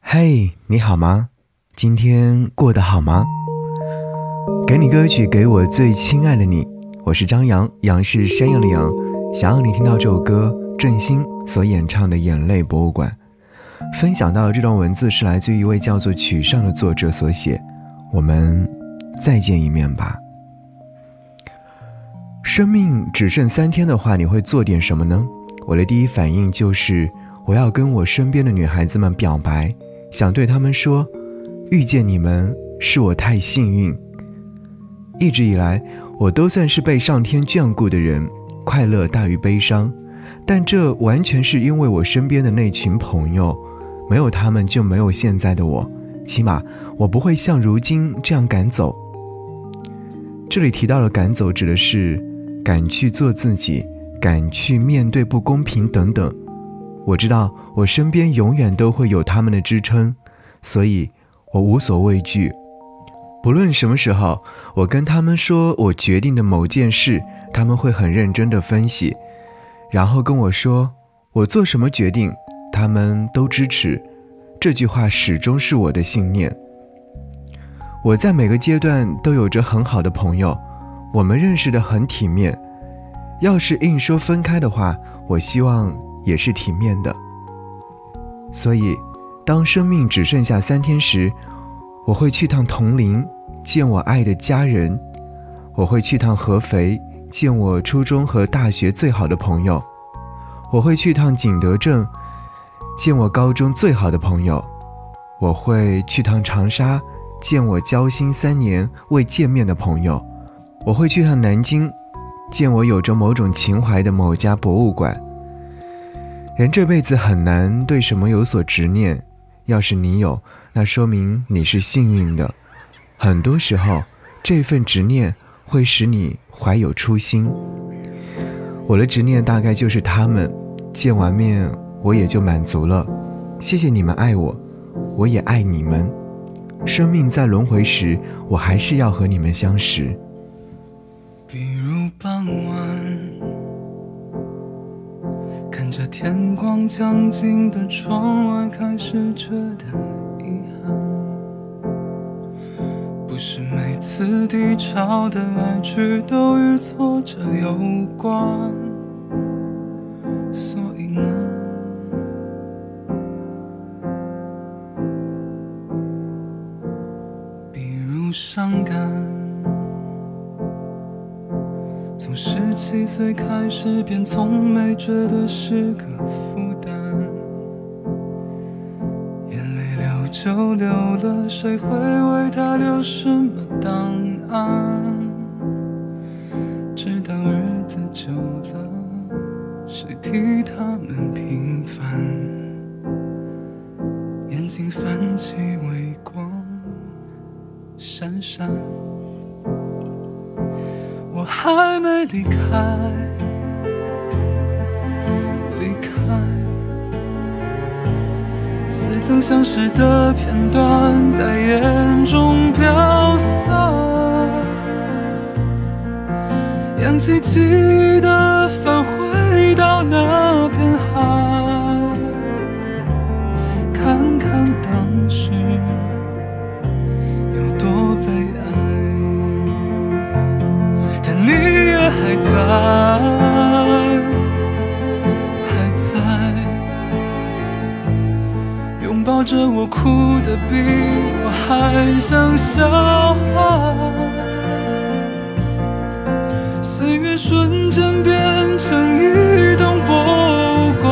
嘿，你好吗？今天过得好吗？给你歌曲，给我最亲爱的你。我是张扬，杨是山羊的羊。想要你听到这首歌，郑兴所演唱的《眼泪博物馆》。分享到的这段文字是来自于一位叫做曲上的作者所写。我们再见一面吧。生命只剩三天的话，你会做点什么呢？我的第一反应就是，我要跟我身边的女孩子们表白。想对他们说，遇见你们是我太幸运。一直以来，我都算是被上天眷顾的人，快乐大于悲伤。但这完全是因为我身边的那群朋友，没有他们就没有现在的我，起码我不会像如今这样赶走。这里提到了赶走，指的是敢去做自己，敢去面对不公平等等。我知道我身边永远都会有他们的支撑，所以我无所畏惧。不论什么时候，我跟他们说我决定的某件事，他们会很认真的分析，然后跟我说我做什么决定，他们都支持。这句话始终是我的信念。我在每个阶段都有着很好的朋友，我们认识的很体面。要是硬说分开的话，我希望。也是体面的，所以，当生命只剩下三天时，我会去趟铜陵见我爱的家人，我会去趟合肥见我初中和大学最好的朋友，我会去趟景德镇见我高中最好的朋友，我会去趟长沙见我交心三年未见面的朋友，我会去趟南京见我有着某种情怀的某家博物馆。人这辈子很难对什么有所执念，要是你有，那说明你是幸运的。很多时候，这份执念会使你怀有初心。我的执念大概就是他们，见完面我也就满足了。谢谢你们爱我，我也爱你们。生命在轮回时，我还是要和你们相识。比如傍晚。天光将尽的窗外，开始觉得遗憾。不是每次低潮的来去都与挫折有关，所以呢，比如伤感。十七岁开始，便从没觉得是个负担。眼泪流就流了，谁会为他留什么档案？直到日子久了，谁替他们平反？眼睛泛起微光，闪闪。还没离开，离开，似曾相识的片段在眼中飘散，扬起记忆的帆还在，还在，拥抱着我，哭得比我还像小孩。岁月瞬间变成一栋博物馆，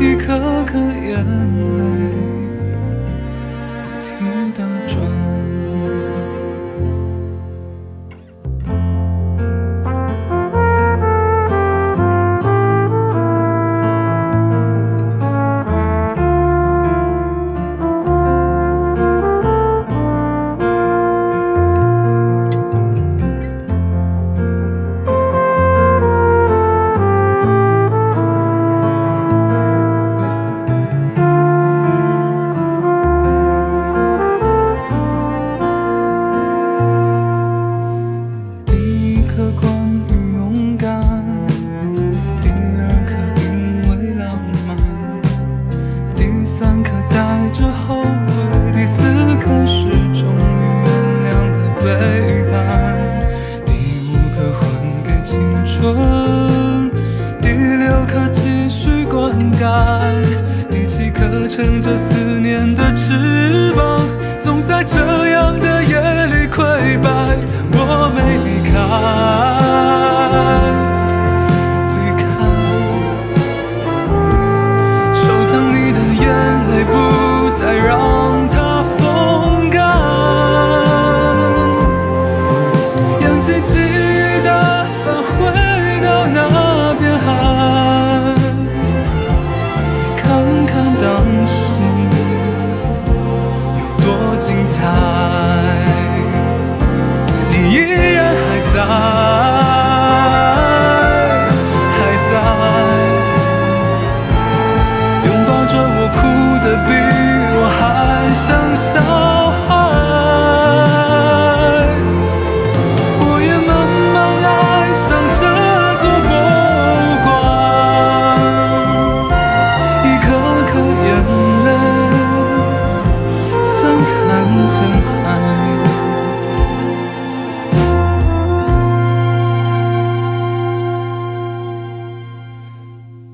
一颗颗眼泪不停地转。春。第六课继续灌溉，第七课乘着思念的翅膀，总在这样的夜里溃败。但我没。彩，你依然还在。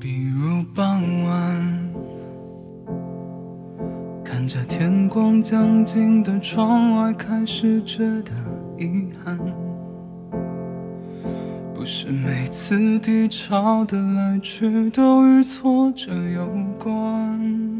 一如傍晚，看着天光将近的窗外，开始觉得遗憾。不是每次低潮的来去都与挫折有关。